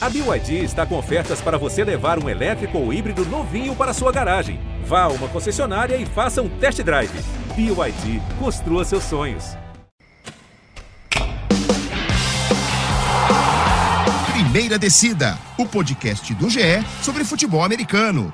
A BYD está com ofertas para você levar um elétrico ou híbrido novinho para sua garagem. Vá a uma concessionária e faça um test drive. BYD, construa seus sonhos. Primeira Descida, o podcast do GE sobre futebol americano.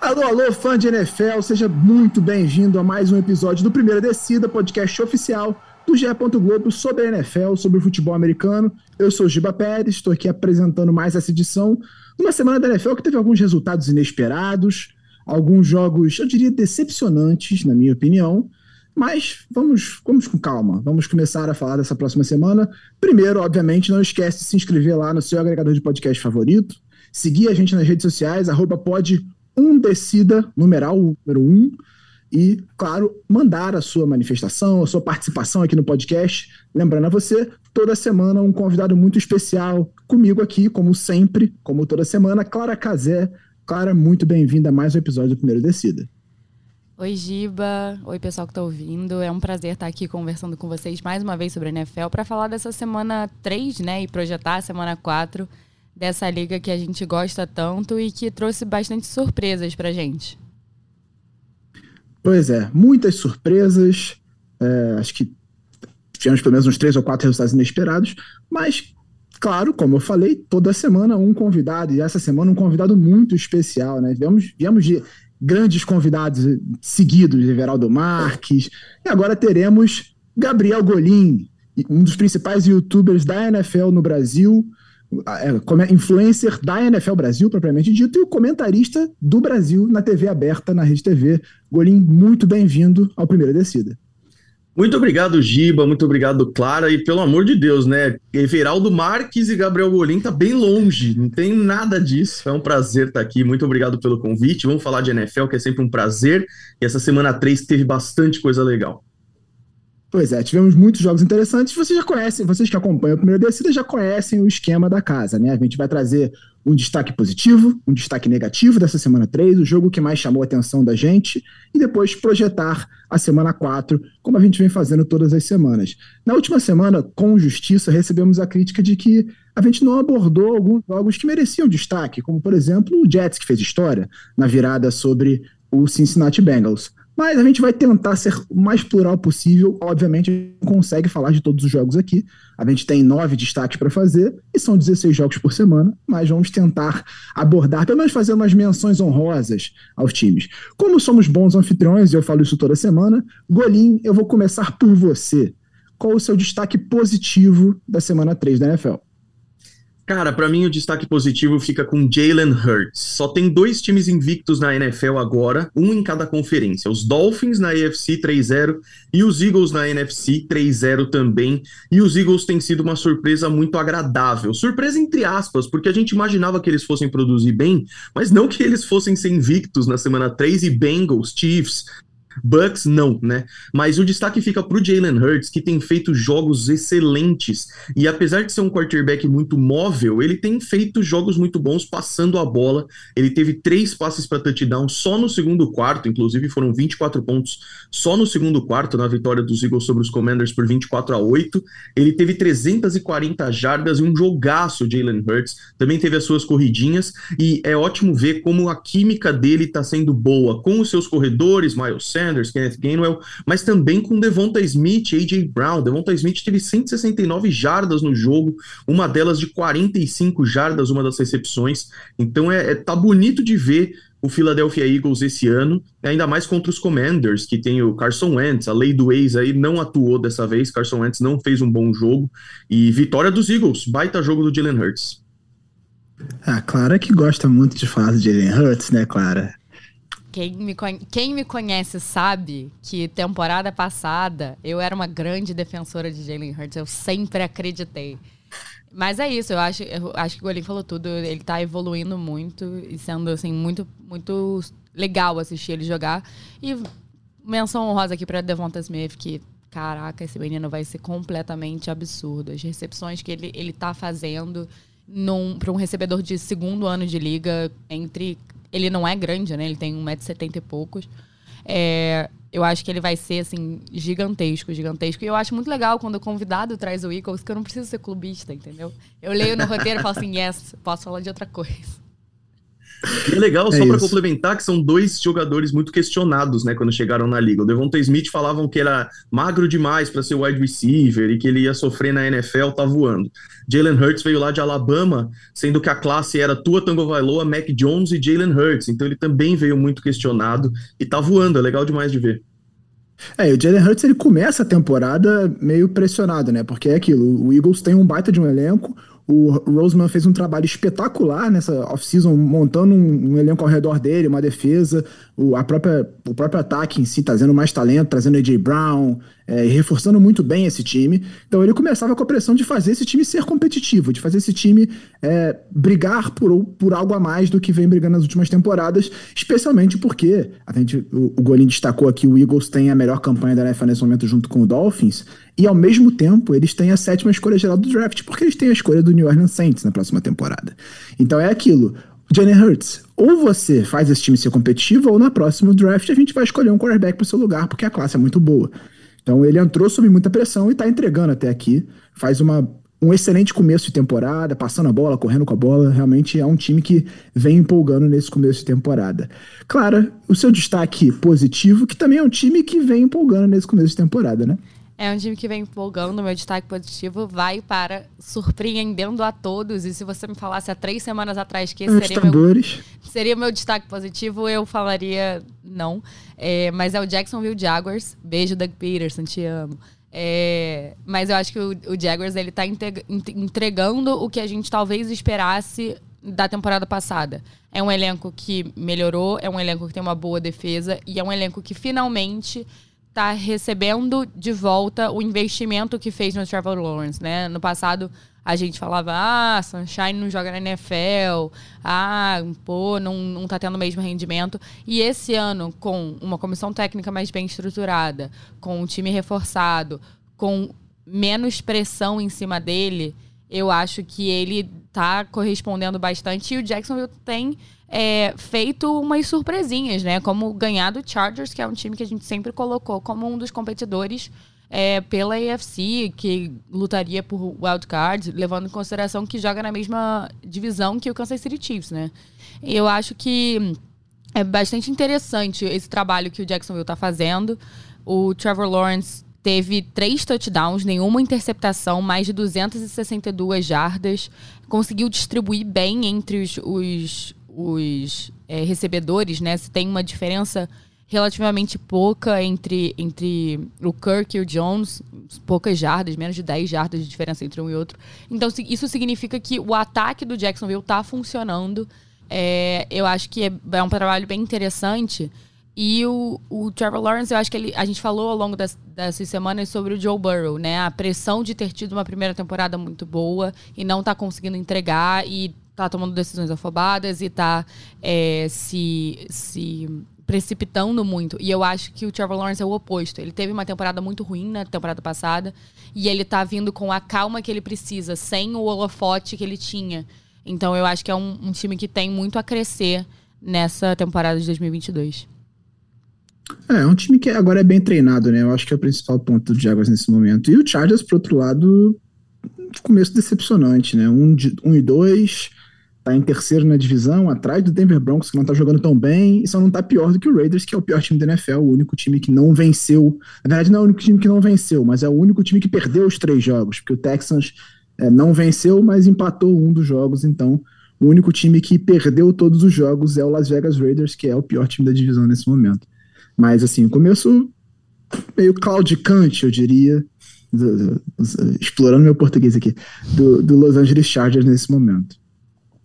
Alô, alô, fã de NFL, seja muito bem-vindo a mais um episódio do Primeira Descida, podcast oficial do GE. Globo sobre a NFL, sobre o futebol americano. Eu sou Giba Pérez, estou aqui apresentando mais essa edição numa semana da NFL que teve alguns resultados inesperados, alguns jogos, eu diria, decepcionantes, na minha opinião. Mas vamos, vamos com calma, vamos começar a falar dessa próxima semana. Primeiro, obviamente, não esquece de se inscrever lá no seu agregador de podcast favorito, seguir a gente nas redes sociais, arroba pod um decida, numeral número um, e, claro, mandar a sua manifestação, a sua participação aqui no podcast. Lembrando a você, toda semana um convidado muito especial comigo aqui, como sempre, como toda semana, Clara Cazé. Clara, muito bem-vinda a mais um episódio do Primeiro Descida. Oi, Giba. Oi, pessoal que está ouvindo. É um prazer estar aqui conversando com vocês mais uma vez sobre a NFL para falar dessa semana 3, né, e projetar a semana 4 dessa liga que a gente gosta tanto e que trouxe bastante surpresas pra gente. Pois é, muitas surpresas. É, acho que tivemos pelo menos uns três ou quatro resultados inesperados, mas, claro, como eu falei, toda semana um convidado, e essa semana um convidado muito especial, né? Viemos, viemos de grandes convidados seguidos, Everaldo Marques, e agora teremos Gabriel Golim, um dos principais youtubers da NFL no Brasil, é, influencer da NFL Brasil, propriamente dito, e o comentarista do Brasil na TV aberta, na Rede TV. Golim, muito bem-vindo ao Primeira Descida. Muito obrigado, Giba, muito obrigado, Clara, e pelo amor de Deus, né? Everaldo Marques e Gabriel Golim tá bem longe, não tem nada disso. É um prazer estar aqui, muito obrigado pelo convite. Vamos falar de NFL, que é sempre um prazer, e essa semana 3 teve bastante coisa legal. Pois é, tivemos muitos jogos interessantes. Vocês já conhecem, vocês que acompanham a primeira descida já conhecem o esquema da casa, né? A gente vai trazer um destaque positivo, um destaque negativo dessa semana 3, o jogo que mais chamou a atenção da gente, e depois projetar a semana 4, como a gente vem fazendo todas as semanas. Na última semana, com justiça, recebemos a crítica de que a gente não abordou alguns jogos que mereciam destaque, como por exemplo o Jets, que fez história na virada sobre o Cincinnati Bengals. Mas a gente vai tentar ser o mais plural possível. Obviamente, a gente consegue falar de todos os jogos aqui. A gente tem nove destaques para fazer e são 16 jogos por semana, mas vamos tentar abordar, pelo menos fazer umas menções honrosas aos times. Como somos bons anfitriões, e eu falo isso toda semana, Golim, eu vou começar por você. Qual o seu destaque positivo da semana 3 da NFL? Cara, para mim o destaque positivo fica com Jalen Hurts. Só tem dois times invictos na NFL agora, um em cada conferência. Os Dolphins na AFC 3-0 e os Eagles na NFC 3-0 também. E os Eagles têm sido uma surpresa muito agradável. Surpresa entre aspas, porque a gente imaginava que eles fossem produzir bem, mas não que eles fossem ser invictos na semana 3 e Bengals, Chiefs, Bucks não, né? Mas o destaque fica pro Jalen Hurts, que tem feito jogos excelentes. E apesar de ser um quarterback muito móvel, ele tem feito jogos muito bons passando a bola. Ele teve três passes para touchdown só no segundo quarto, inclusive foram 24 pontos só no segundo quarto na vitória dos Eagles sobre os Commanders por 24 a 8. Ele teve 340 jardas e um jogaço, Jalen Hurts. Também teve as suas corridinhas e é ótimo ver como a química dele está sendo boa com os seus corredores, Miles Sanders, Kenneth Gainwell, mas também com Devonta Smith, AJ Brown. Devonta Smith teve 169 jardas no jogo, uma delas de 45 jardas, uma das recepções. Então é, é tá bonito de ver o Philadelphia Eagles esse ano, ainda mais contra os Commanders, que tem o Carson Wentz, a lei do ex aí não atuou dessa vez, Carson Wentz não fez um bom jogo, e vitória dos Eagles, baita jogo do Jalen Hurts. Ah, Clara que gosta muito de falar de Jalen Hurts, né, Clara? Quem me, quem me conhece sabe que temporada passada eu era uma grande defensora de Jalen Hurts. Eu sempre acreditei. Mas é isso, eu acho, eu acho que o Golim falou tudo. Ele tá evoluindo muito e sendo assim, muito, muito legal assistir ele jogar. E menção honrosa aqui pra Devonta Smith, que, caraca, esse menino vai ser completamente absurdo. As recepções que ele, ele tá fazendo para um recebedor de segundo ano de liga entre ele não é grande, né? Ele tem 1,70m e poucos. É, eu acho que ele vai ser, assim, gigantesco, gigantesco. E eu acho muito legal quando o convidado traz o Eagles, que eu não preciso ser clubista, entendeu? Eu leio no roteiro e falo assim, yes, posso falar de outra coisa. E é legal, é só para complementar, que são dois jogadores muito questionados, né, quando chegaram na liga. O Devonta Smith falavam que era magro demais para ser wide receiver e que ele ia sofrer na NFL, tá voando. Jalen Hurts veio lá de Alabama, sendo que a classe era Tua Tango Vailoa, Mac Jones e Jalen Hurts. Então ele também veio muito questionado e tá voando, é legal demais de ver. É, o Jalen Hurts ele começa a temporada meio pressionado, né? Porque é aquilo, o Eagles tem um baita de um elenco, o Roseman fez um trabalho espetacular nessa off-season, montando um, um, elenco ao redor dele, uma defesa, o, a própria, o próprio ataque em si, trazendo mais talento, trazendo AJ Brown, é, reforçando muito bem esse time. Então ele começava com a pressão de fazer esse time ser competitivo, de fazer esse time é, brigar por, por algo a mais do que vem brigando nas últimas temporadas, especialmente porque a gente, o, o Golim destacou aqui, o Eagles tem a melhor campanha da NFL nesse momento junto com o Dolphins, e ao mesmo tempo eles têm a sétima escolha geral do draft, porque eles têm a escolha do New Orleans Saints na próxima temporada. Então é aquilo. Jenny Hurts, ou você faz esse time ser competitivo, ou na próxima draft a gente vai escolher um quarterback para o seu lugar, porque a classe é muito boa. Então ele entrou sob muita pressão e está entregando até aqui. Faz uma, um excelente começo de temporada, passando a bola, correndo com a bola. Realmente é um time que vem empolgando nesse começo de temporada. Claro, o seu destaque positivo, que também é um time que vem empolgando nesse começo de temporada, né? É um time que vem empolgando. Meu destaque positivo vai para surpreendendo a todos. E se você me falasse há três semanas atrás que esse seria meu, seria meu destaque positivo, eu falaria não. É, mas é o Jacksonville Jaguars. Beijo, Doug Peterson, te amo. É, mas eu acho que o, o Jaguars ele tá entregando o que a gente talvez esperasse da temporada passada. É um elenco que melhorou, é um elenco que tem uma boa defesa e é um elenco que finalmente tá recebendo de volta o investimento que fez no Trevor Lawrence, né? No passado a gente falava, ah, Sunshine não joga na NFL, ah, pô, não, não tá tendo o mesmo rendimento. E esse ano, com uma comissão técnica mais bem estruturada, com um time reforçado, com menos pressão em cima dele, eu acho que ele tá correspondendo bastante. E o Jacksonville tem é, feito umas surpresinhas, né? Como ganhar do Chargers, que é um time que a gente sempre colocou como um dos competidores é, pela AFC, que lutaria por wildcard, levando em consideração que joga na mesma divisão que o Kansas City Chiefs, né? Eu acho que é bastante interessante esse trabalho que o Jacksonville está fazendo. O Trevor Lawrence teve três touchdowns, nenhuma interceptação, mais de 262 jardas, conseguiu distribuir bem entre os, os, os é, recebedores, né? Se tem uma diferença relativamente pouca entre, entre o Kirk e o Jones, poucas jardas, menos de 10 jardas de diferença entre um e outro. Então, isso significa que o ataque do Jacksonville está funcionando. É, eu acho que é, é, um trabalho bem interessante. E o, o Trevor Lawrence, eu acho que ele, a gente falou ao longo das, dessas semanas sobre o Joe Burrow, né? A pressão de ter tido uma primeira temporada muito boa e não tá conseguindo entregar e tá tomando decisões afobadas e tá é, se, se precipitando muito. E eu acho que o Trevor Lawrence é o oposto. Ele teve uma temporada muito ruim na temporada passada e ele tá vindo com a calma que ele precisa, sem o holofote que ele tinha. Então eu acho que é um, um time que tem muito a crescer nessa temporada de 2022. É, é um time que agora é bem treinado, né? Eu acho que é o principal ponto do Jaguars nesse momento. E o Chargers, por outro lado, começo decepcionante, né? um, um e dois Tá em terceiro na divisão, atrás do Denver Broncos, que não está jogando tão bem, e só não está pior do que o Raiders, que é o pior time da NFL, o único time que não venceu. Na verdade, não é o único time que não venceu, mas é o único time que perdeu os três jogos, porque o Texans é, não venceu, mas empatou um dos jogos, então o único time que perdeu todos os jogos é o Las Vegas Raiders, que é o pior time da divisão nesse momento. Mas, assim, o começo meio claudicante, eu diria, do, do, do, explorando meu português aqui, do Los Angeles Chargers nesse momento.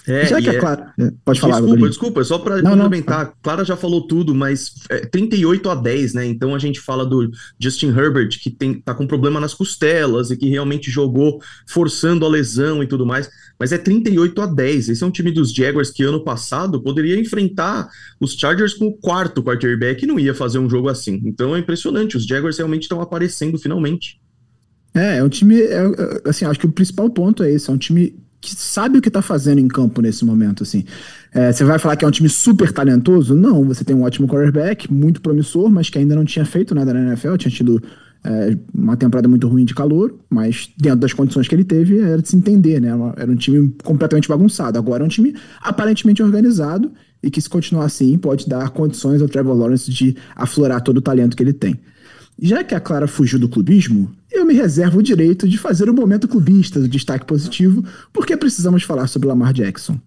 É, já que é, é Clara. É, pode falar, Desculpa, desculpa, só para complementar. Não. Clara já falou tudo, mas é 38 a 10, né? Então a gente fala do Justin Herbert, que tem, tá com problema nas costelas e que realmente jogou forçando a lesão e tudo mais. Mas é 38 a 10. Esse é um time dos Jaguars que ano passado poderia enfrentar os Chargers com o quarto quarterback e não ia fazer um jogo assim. Então é impressionante. Os Jaguars realmente estão aparecendo finalmente. É, é um time. É, assim, acho que o principal ponto é esse. É um time que sabe o que está fazendo em campo nesse momento, assim. É, você vai falar que é um time super talentoso? Não, você tem um ótimo quarterback, muito promissor, mas que ainda não tinha feito nada na NFL, tinha tido é, uma temporada muito ruim de calor, mas dentro das condições que ele teve, era de se entender, né? Era um time completamente bagunçado. Agora é um time aparentemente organizado e que, se continuar assim, pode dar condições ao Trevor Lawrence de aflorar todo o talento que ele tem. Já que a Clara fugiu do clubismo, eu me reservo o direito de fazer o um momento clubista do destaque positivo, porque precisamos falar sobre Lamar Jackson.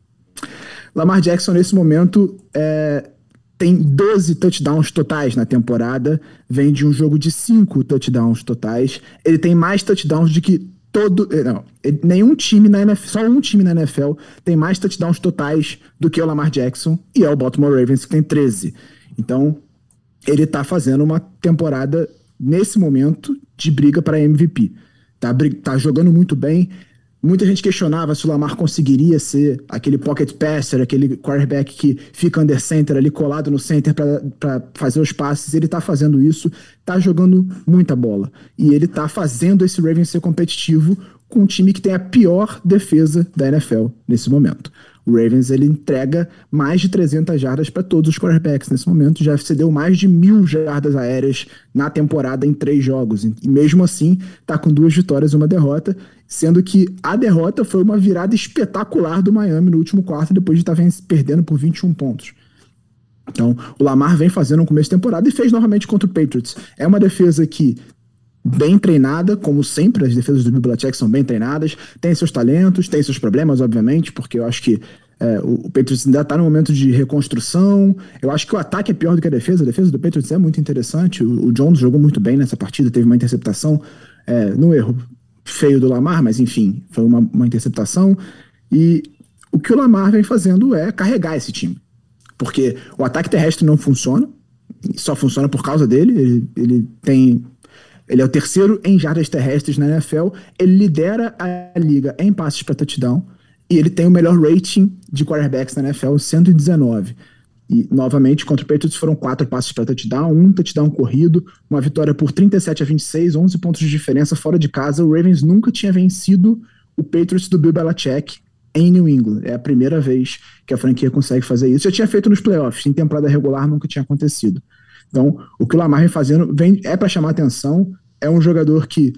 Lamar Jackson, nesse momento, é, tem 12 touchdowns totais na temporada, vem de um jogo de 5 touchdowns totais. Ele tem mais touchdowns do que todo. Eh, não, nenhum time na NFL, só um time na NFL tem mais touchdowns totais do que o Lamar Jackson, e é o Baltimore Ravens que tem 13. Então, ele tá fazendo uma temporada, nesse momento, de briga para MVP. Tá, tá jogando muito bem, Muita gente questionava se o Lamar conseguiria ser aquele pocket passer, aquele quarterback que fica under center ali colado no center para fazer os passes. Ele tá fazendo isso, tá jogando muita bola. E ele tá fazendo esse Ravens ser competitivo com um time que tem a pior defesa da NFL nesse momento. O Ravens ele entrega mais de 300 jardas para todos os quarterbacks nesse momento. Já cedeu mais de mil jardas aéreas na temporada em três jogos. E mesmo assim, está com duas vitórias e uma derrota. Sendo que a derrota foi uma virada espetacular do Miami no último quarto, depois de estar tá perdendo por 21 pontos. Então, o Lamar vem fazendo um começo de temporada e fez novamente contra o Patriots. É uma defesa que bem treinada, como sempre, as defesas do Belichick são bem treinadas, tem seus talentos, tem seus problemas, obviamente, porque eu acho que é, o, o Patriots ainda está no momento de reconstrução. Eu acho que o ataque é pior do que a defesa. A defesa do Patriots é muito interessante. O, o Jones jogou muito bem nessa partida, teve uma interceptação é, no erro feio do Lamar, mas enfim, foi uma, uma interceptação. E o que o Lamar vem fazendo é carregar esse time. Porque o ataque terrestre não funciona, só funciona por causa dele. Ele, ele tem ele é o terceiro em jardas terrestres na NFL. Ele lidera a liga em passes para touchdown. E ele tem o melhor rating de quarterbacks na NFL, 119. E, novamente, contra o Patriots foram quatro passes para touchdown, um touchdown corrido, uma vitória por 37 a 26, 11 pontos de diferença fora de casa. O Ravens nunca tinha vencido o Patriots do Bill Belichick em New England. É a primeira vez que a franquia consegue fazer isso. Já tinha feito nos playoffs, em temporada regular nunca tinha acontecido. Então, o que o Lamar vem fazendo vem, é para chamar atenção. É um jogador que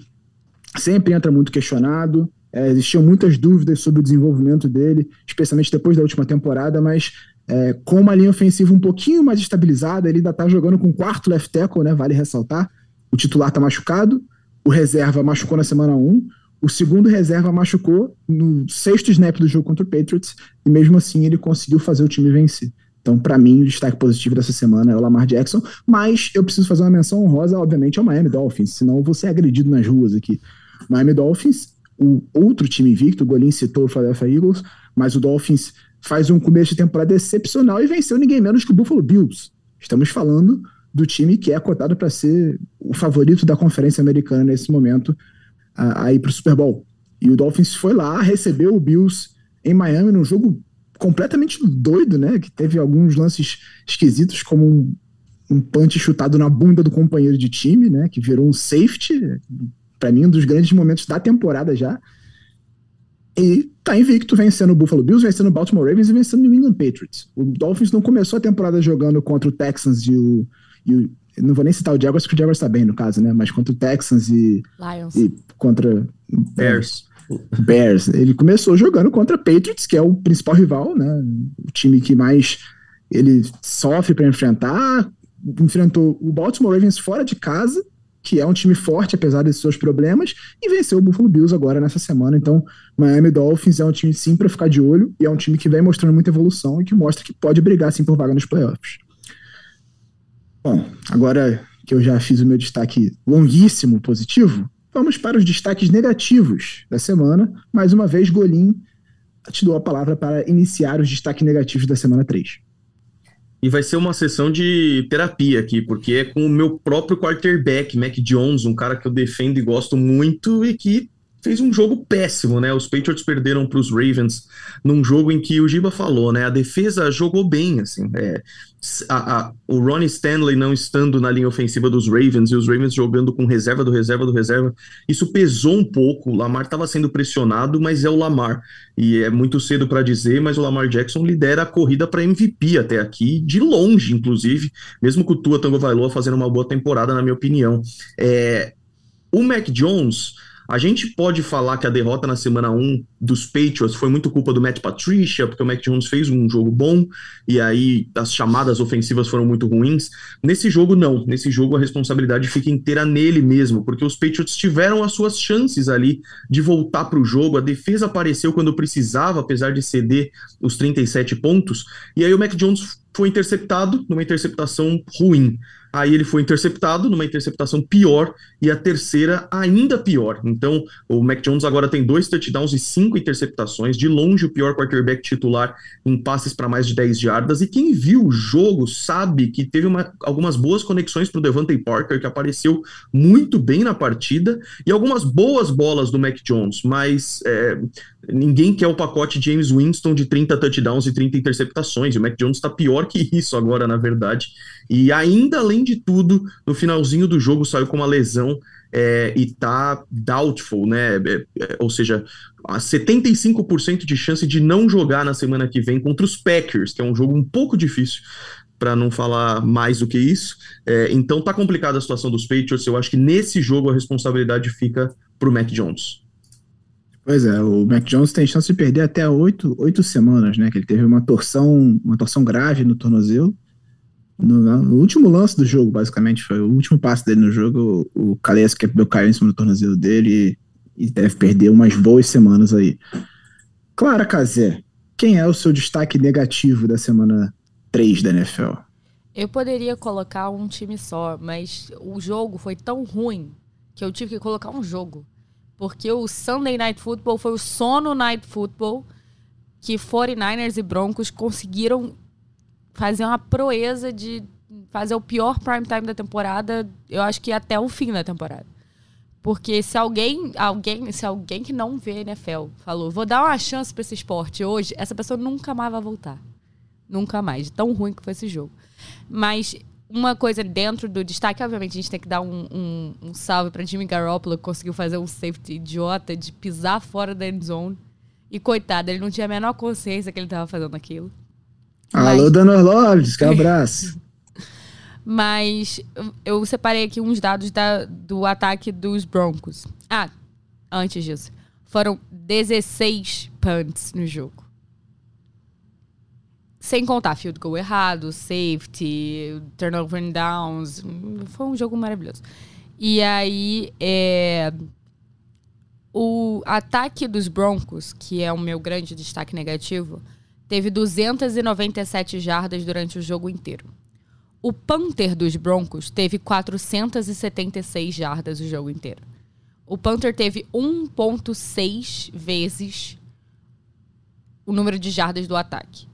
sempre entra muito questionado. É, existiam muitas dúvidas sobre o desenvolvimento dele, especialmente depois da última temporada, mas é, com uma linha ofensiva um pouquinho mais estabilizada, ele ainda está jogando com quarto left tackle, né? Vale ressaltar. O titular está machucado, o reserva machucou na semana 1, o segundo reserva machucou no sexto snap do jogo contra o Patriots, e mesmo assim ele conseguiu fazer o time vencer. Então, para mim, o destaque positivo dessa semana é o Lamar Jackson, mas eu preciso fazer uma menção honrosa, obviamente, ao Miami Dolphins, senão eu vou ser agredido nas ruas aqui. Miami Dolphins, o outro time invicto, o Golin citou o Philadelphia Eagles, mas o Dolphins faz um começo de temporada excepcional e venceu ninguém menos que o Buffalo Bills. Estamos falando do time que é cotado para ser o favorito da Conferência Americana nesse momento, a, ir para o Super Bowl. E o Dolphins foi lá, recebeu o Bills em Miami num jogo completamente doido, né? Que teve alguns lances esquisitos, como um, um punch chutado na bunda do companheiro de time, né? Que virou um safety, para mim, um dos grandes momentos da temporada já. E tá invicto, vencendo o Buffalo Bills, vencendo o Baltimore Ravens e vencendo o New England Patriots. O Dolphins não começou a temporada jogando contra o Texans e o. E o não vou nem citar o Jaguars, porque o Jaguars tá bem no caso, né? Mas contra o Texans e. Lions. E contra. Bears. Bears. Ele começou jogando contra Patriots, que é o principal rival, né? O time que mais ele sofre para enfrentar. Enfrentou o Baltimore Ravens fora de casa, que é um time forte, apesar desses seus problemas, e venceu o Buffalo Bills agora nessa semana. Então, Miami Dolphins é um time sim para ficar de olho, e é um time que vem mostrando muita evolução e que mostra que pode brigar sim por vaga nos playoffs. Bom, agora que eu já fiz o meu destaque longuíssimo positivo, Vamos para os destaques negativos da semana. Mais uma vez, Golim te dou a palavra para iniciar os destaques negativos da semana 3. E vai ser uma sessão de terapia aqui, porque é com o meu próprio quarterback, Mac Jones, um cara que eu defendo e gosto muito e que fez um jogo péssimo, né? Os Patriots perderam para os Ravens num jogo em que o Giba falou, né? A defesa jogou bem, assim. É, a, a, o Ronnie Stanley não estando na linha ofensiva dos Ravens e os Ravens jogando com reserva do reserva do reserva, isso pesou um pouco. O Lamar estava sendo pressionado, mas é o Lamar. E é muito cedo para dizer, mas o Lamar Jackson lidera a corrida para MVP até aqui, de longe, inclusive, mesmo com o Tua Tango Vailoa fazendo uma boa temporada, na minha opinião. É, o Mac Jones a gente pode falar que a derrota na semana 1 dos Patriots foi muito culpa do Matt Patricia, porque o Mac Jones fez um jogo bom e aí as chamadas ofensivas foram muito ruins. Nesse jogo, não. Nesse jogo, a responsabilidade fica inteira nele mesmo, porque os Patriots tiveram as suas chances ali de voltar para o jogo. A defesa apareceu quando precisava, apesar de ceder os 37 pontos. E aí o Mac Jones foi interceptado numa interceptação ruim. Aí ele foi interceptado numa interceptação pior e a terceira ainda pior. Então, o Mac Jones agora tem dois touchdowns e cinco interceptações, de longe o pior quarterback titular em passes para mais de 10 jardas. E quem viu o jogo sabe que teve uma, algumas boas conexões para o Devante Parker, que apareceu muito bem na partida, e algumas boas bolas do Mac Jones, mas é, ninguém quer o pacote James Winston de 30 touchdowns e 30 interceptações. O Mac Jones está pior que isso agora, na verdade. E ainda além de tudo, no finalzinho do jogo saiu com uma lesão é, e tá doubtful, né? É, é, ou seja, 75% de chance de não jogar na semana que vem contra os Packers, que é um jogo um pouco difícil para não falar mais do que isso. É, então tá complicada a situação dos Patriots. Eu acho que nesse jogo a responsabilidade fica pro Mac Jones. Pois é, o Mac Jones tem chance de perder até oito, oito semanas, né? Que ele teve uma torção, uma torção grave no tornozelo. No, no, último lance do jogo, basicamente, foi o último passe dele no jogo. O Calais Campbell caiu em cima do tornozelo dele e, e deve perder umas boas semanas aí. Clara Cazé, quem é o seu destaque negativo da semana 3 da NFL? Eu poderia colocar um time só, mas o jogo foi tão ruim que eu tive que colocar um jogo. Porque o Sunday Night Football foi o sono Night Football que 49ers e Broncos conseguiram fazer uma proeza de fazer o pior prime time da temporada, eu acho que até o fim da temporada. Porque se alguém, alguém, se alguém que não vê NFL falou, vou dar uma chance para esse esporte hoje, essa pessoa nunca mais vai voltar. Nunca mais. Tão ruim que foi esse jogo. Mas uma coisa dentro do destaque, obviamente, a gente tem que dar um, um, um salve para Jimmy Garoppolo, que conseguiu fazer um safety idiota de pisar fora da end zone. E coitado, ele não tinha a menor consciência que ele estava fazendo aquilo. Alô, Mas... Dona Lourdes, que abraço. Mas eu separei aqui uns dados da, do ataque dos Broncos. Ah, antes disso. Foram 16 punts no jogo. Sem contar field goal errado, safety, turnover and downs. Foi um jogo maravilhoso. E aí, é, o ataque dos Broncos, que é o meu grande destaque negativo, teve 297 jardas durante o jogo inteiro. O Panther dos Broncos teve 476 jardas o jogo inteiro. O Panther teve 1,6 vezes o número de jardas do ataque.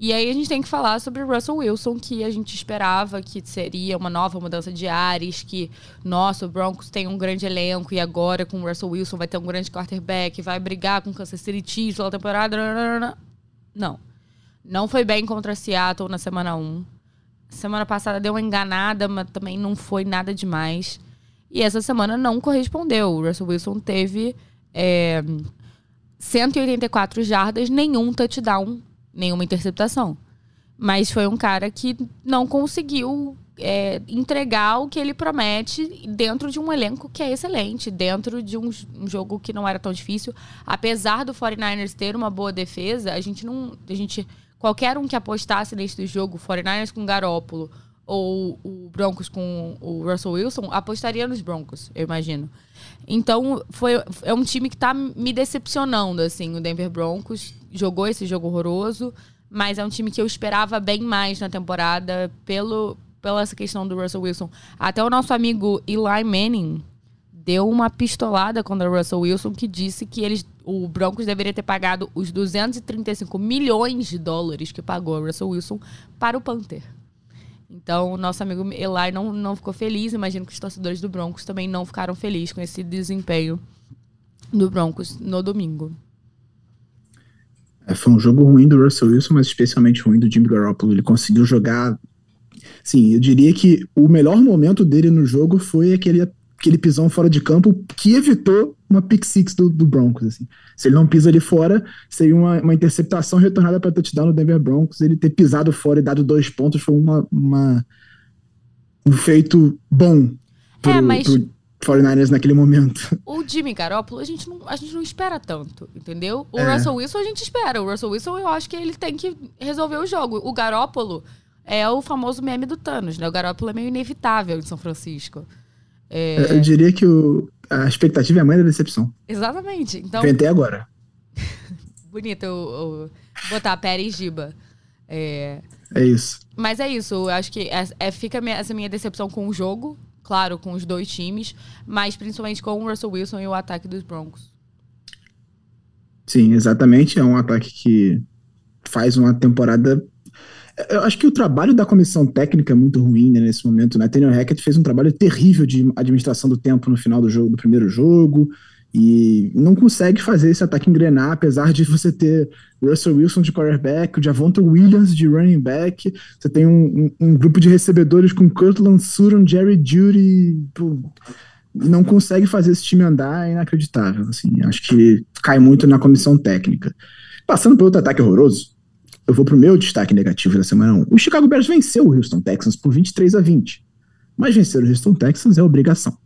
E aí a gente tem que falar sobre o Russell Wilson, que a gente esperava que seria uma nova mudança de ares, que, nossa, o Broncos tem um grande elenco e agora com o Russell Wilson vai ter um grande quarterback, vai brigar com o Kansas City Chiefs pela temporada. Não. Não foi bem contra Seattle na semana 1. Semana passada deu uma enganada, mas também não foi nada demais. E essa semana não correspondeu. O Russell Wilson teve é, 184 jardas, nenhum touchdown, nenhuma interceptação. Mas foi um cara que não conseguiu é, entregar o que ele promete dentro de um elenco que é excelente, dentro de um, um, jogo que não era tão difícil. Apesar do 49ers ter uma boa defesa, a gente não. A gente, qualquer um que apostasse nesse jogo, 49ers com Garópolo ou o Broncos com o Russell Wilson, apostaria nos Broncos, eu imagino. Então, foi, é um time que está me decepcionando, assim, o Denver Broncos. Jogou esse jogo horroroso, mas é um time que eu esperava bem mais na temporada pelo, pela essa questão do Russell Wilson. Até o nosso amigo Eli Manning deu uma pistolada contra o Russell Wilson que disse que eles, o Broncos deveria ter pagado os 235 milhões de dólares que pagou o Russell Wilson para o Panther. Então, o nosso amigo Eli não, não ficou feliz. Imagino que os torcedores do Broncos também não ficaram felizes com esse desempenho do Broncos no domingo. É, foi um jogo ruim do Russell Wilson, mas especialmente ruim do Jimmy Garoppolo. Ele conseguiu jogar. Sim, eu diria que o melhor momento dele no jogo foi aquele, aquele pisão fora de campo que evitou uma pick six do, do Broncos. Assim. Se ele não pisa ali fora, seria uma, uma interceptação retornada para touchdown no Denver Broncos. Ele ter pisado fora e dado dois pontos foi uma, uma um feito bom pro, é, mas... pro 49ers naquele momento. O Jimmy Garoppolo, a gente não, a gente não espera tanto, entendeu? O É. Russell Wilson a gente espera. O Russell Wilson eu acho que ele tem que resolver o jogo. O Garoppolo é o famoso meme do Thanos, né? O Garoppolo é meio inevitável em São Francisco. É, Eu diria que o, a expectativa é a mãe da decepção. exatamente. Então, até agora. bonito eu, eu botar Pérez Giba. É, É isso. Mas é isso, eu acho que é, é- fica essa minha decepção com o jogo, claro, com os dois times, mas principalmente com o Russell Wilson e o ataque dos Broncos. Sim, exatamente. É um ataque que faz uma temporada. Eu acho que o trabalho da comissão técnica é muito ruim né, nesse momento. Né? Nathaniel Hackett fez um trabalho terrível de administração do tempo no final do jogo, do primeiro jogo, e não consegue fazer esse ataque engrenar, apesar de você ter Russell Wilson de quarterback, o Javonta Williams de running back, você tem um, um- um grupo de recebedores com Kirtland Sutton, Jerry Judy, não consegue fazer esse time andar, é inacreditável. Assim, acho que cai muito na comissão técnica. Passando pelo outro ataque horroroso, eu vou pro meu destaque negativo da semana 1. O Chicago Bears venceu o Houston Texans por 23 a 20. Mas vencer o Houston Texans é obrigação.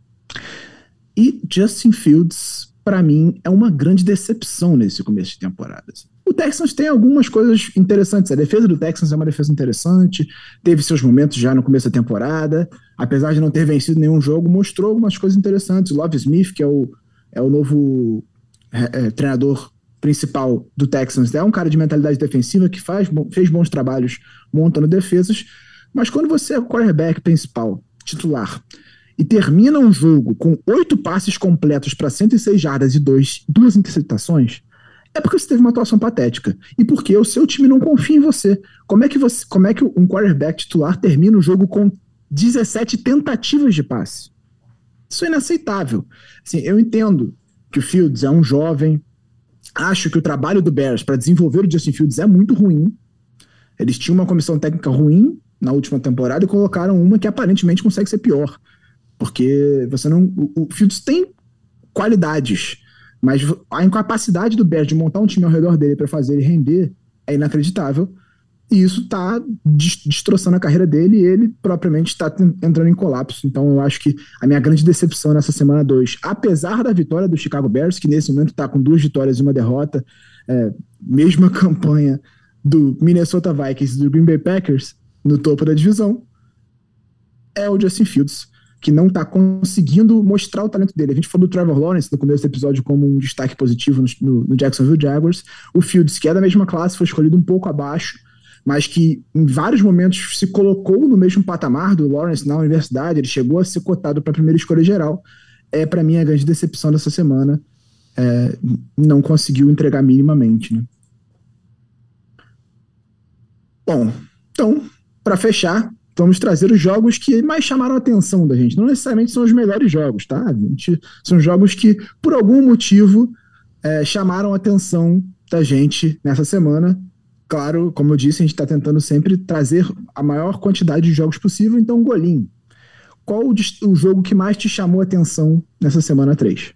E Justin Fields, para mim, é uma grande decepção nesse começo de temporada. O Texans tem algumas coisas interessantes. A defesa do Texans é uma defesa interessante, teve seus momentos já no começo da temporada, apesar de não ter vencido nenhum jogo, mostrou algumas coisas interessantes. O Love Smith, que é o, é o novo é, é, treinador principal do Texans, é um cara de mentalidade defensiva que faz, fez bons trabalhos montando defesas, mas quando você é o quarterback principal, titular, e termina um jogo com oito passes completos para 106 jardas e dois, duas interceptações, é porque você teve uma atuação patética. E porque o seu time não confia em você. Como é que, você, como é que um quarterback titular termina o jogo com 17 tentativas de passe? Isso é inaceitável. Assim, eu entendo que o Fields é um jovem. Acho que o trabalho do Bears para desenvolver o Justin Fields é muito ruim. Eles tinham uma comissão técnica ruim na última temporada e colocaram uma que aparentemente consegue ser pior. Porque você não. O, o Fields tem qualidades, mas a incapacidade do Bears de montar um time ao redor dele para fazer ele render é inacreditável. E isso está destroçando a carreira dele e ele propriamente está entrando em colapso. Então eu acho que a minha grande decepção nessa semana 2, apesar da vitória do Chicago Bears, que nesse momento está com duas vitórias e uma derrota, é, mesma campanha do Minnesota Vikings e do Green Bay Packers no topo da divisão, é o Justin Fields, que não está conseguindo mostrar o talento dele. A gente falou do Trevor Lawrence no começo do episódio como um destaque positivo no, no Jacksonville Jaguars. O Fields, que é da mesma classe, foi escolhido um pouco abaixo, mas que em vários momentos se colocou no mesmo patamar do Lawrence na universidade, ele chegou a ser cotado para a primeira escolha geral. É, para mim, a grande decepção dessa semana. É, não conseguiu entregar minimamente. Né? Bom, então, para fechar, vamos trazer os jogos que mais chamaram a atenção da gente. Não necessariamente são os melhores jogos, tá? A gente, são jogos que, por algum motivo, é, chamaram a atenção da gente nessa semana. Claro, como eu disse, a gente está tentando sempre trazer a maior quantidade de jogos possível, então, Golim, qual o, o jogo que mais te chamou a atenção nessa semana 3?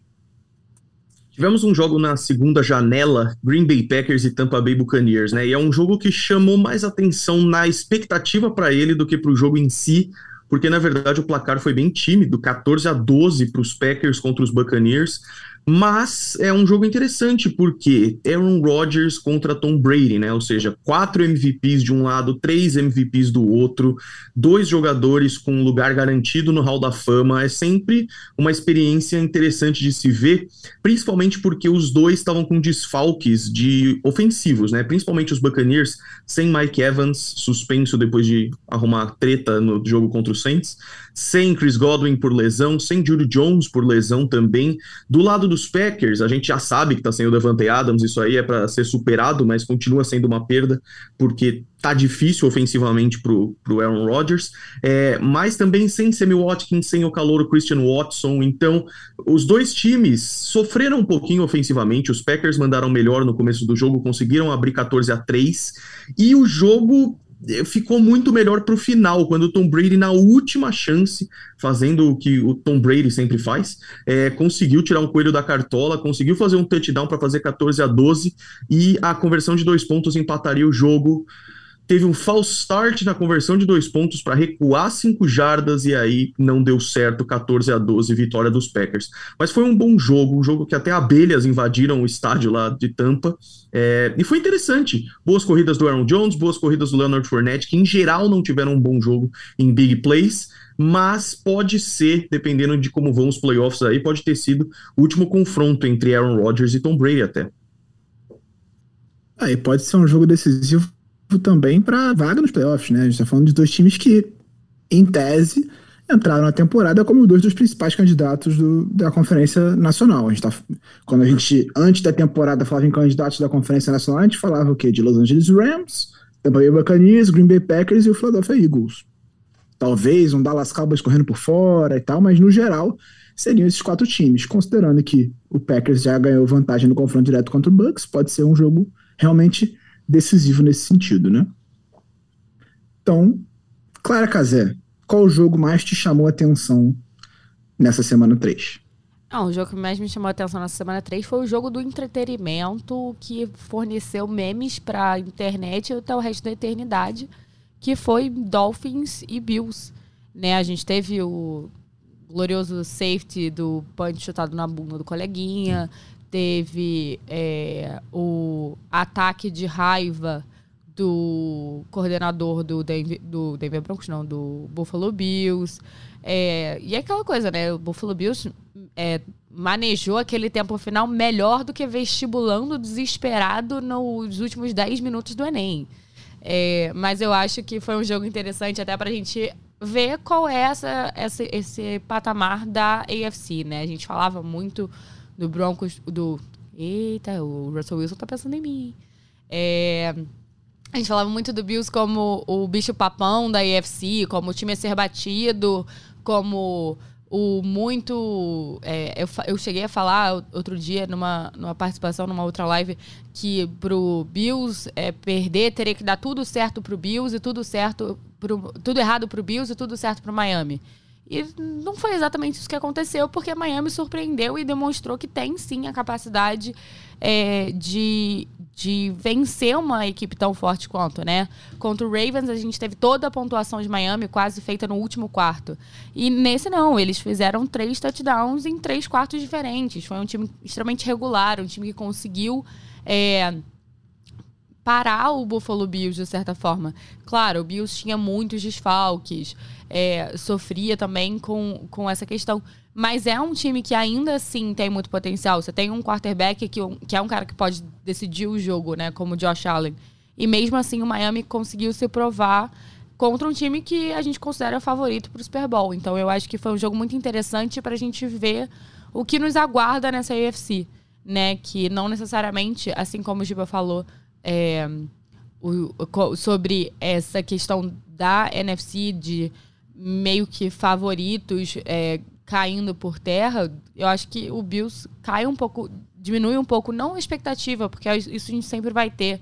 Tivemos um jogo na segunda janela, Green Bay Packers e Tampa Bay Buccaneers, né? E é um jogo que chamou mais atenção na expectativa para ele do que para o jogo em si, porque na verdade o placar foi bem tímido, 14 a 12 para os Packers contra os Buccaneers. Mas é um jogo interessante porque Aaron Rodgers contra Tom Brady, né? Ou seja, quatro MVPs de um lado, três MVPs do outro, dois jogadores com lugar garantido no Hall da Fama. É sempre uma experiência interessante de se ver, principalmente porque os dois estavam com desfalques de ofensivos, né? Principalmente os Buccaneers, sem Mike Evans, suspenso depois de arrumar treta no jogo contra o Saints, sem Chris Godwin por lesão, sem Julio Jones por lesão também. Do lado dos Packers, a gente já sabe que tá sem o Devante Adams, isso aí é para ser superado, mas continua sendo uma perda, porque tá difícil ofensivamente pro, pro Aaron Rodgers, é, mas também sem Sammy Watkins, sem o calor Christian Watson, então os dois times sofreram um pouquinho ofensivamente, os Packers mandaram melhor no começo do jogo, conseguiram abrir 14 a 3, e o jogo ficou muito melhor para o final, quando o Tom Brady, na última chance, fazendo o que o Tom Brady sempre faz, é, conseguiu tirar um coelho da cartola, conseguiu fazer um touchdown para fazer 14 a 12 e a conversão de dois pontos empataria o jogo teve um false start na conversão de dois pontos para recuar cinco jardas e aí não deu certo, 14 a 12, vitória dos Packers. Mas foi um bom jogo, um jogo que até abelhas invadiram o estádio lá de Tampa. É, e foi interessante. Boas corridas do Aaron Jones, boas corridas do Leonard Fournette, que em geral não tiveram um bom jogo em big plays, mas pode ser, dependendo de como vão os playoffs aí, pode ter sido o último confronto entre Aaron Rodgers e Tom Brady até. Aí pode ser um jogo decisivo também para vaga nos playoffs, né? A gente está falando de dois times que, em tese, entraram na temporada como dois dos principais candidatos do, da Conferência Nacional. A gente tá, quando a gente, antes da temporada, falava em candidatos da Conferência Nacional, a gente falava o quê? De Los Angeles Rams, Tampa Bay Buccaneers, Green Bay Packers e o Philadelphia Eagles. Talvez um Dallas Cowboys correndo por fora e tal, mas no geral seriam esses quatro times. Considerando que o Packers já ganhou vantagem no confronto direto contra o Bucks, pode ser um jogo realmente decisivo nesse sentido, né? Então, Clara Casé, qual o jogo mais te chamou a atenção nessa semana 3? Ah, o jogo que mais me chamou a atenção nessa semana 3 foi o jogo do entretenimento que forneceu memes para a internet até o resto da eternidade, que foi Dolphins e Bills. Né? A gente teve o glorioso safety do punch chutado na bunda do coleguinha, teve é, o ataque de raiva do coordenador do Denver, do Denver Broncos, não, do Buffalo Bills. É, e é aquela coisa, né? O Buffalo Bills é, manejou aquele tempo final melhor do que vestibulando desesperado nos últimos 10 minutos do Enem. É, mas eu acho que foi um jogo interessante até para a gente ver qual é essa, essa, esse patamar da AFC, né? A gente falava muito do Broncos, do... Eita, o Russell Wilson tá pensando em mim. É, a gente falava muito do Bills como o bicho papão da AFC, como o time a ser batido, como o muito. É, eu, eu cheguei a falar outro dia numa, numa participação numa outra live que pro Bills é, perder teria que dar tudo certo pro Bills e tudo certo pro, tudo errado pro Bills e tudo certo pro Miami. E não foi exatamente isso que aconteceu, porque Miami surpreendeu e demonstrou que tem sim a capacidade é, de, de vencer uma equipe tão forte quanto, né? Contra o Ravens, a gente teve toda a pontuação de Miami quase feita no último quarto. E nesse não, eles fizeram três touchdowns em três quartos diferentes. Foi um time extremamente regular, um time que conseguiu. É, parar o Buffalo Bills de certa forma. Claro, o Bills tinha muitos desfalques, é, sofria também com, com essa questão. Mas é um time que ainda assim tem muito potencial. Você tem um quarterback que, que é um cara que pode decidir o jogo, né? Como o Josh Allen. E mesmo assim o Miami conseguiu se provar contra um time que a gente considera favorito para o Super Bowl. Então eu acho que foi um jogo muito interessante para a gente ver o que nos aguarda nessa AFC. Né? Que não necessariamente, assim como o Giba falou, é, o, sobre essa questão da NFC de meio que favoritos é, caindo por terra, eu acho que o Bills cai um pouco, diminui um pouco, não a expectativa, porque isso a gente sempre vai ter,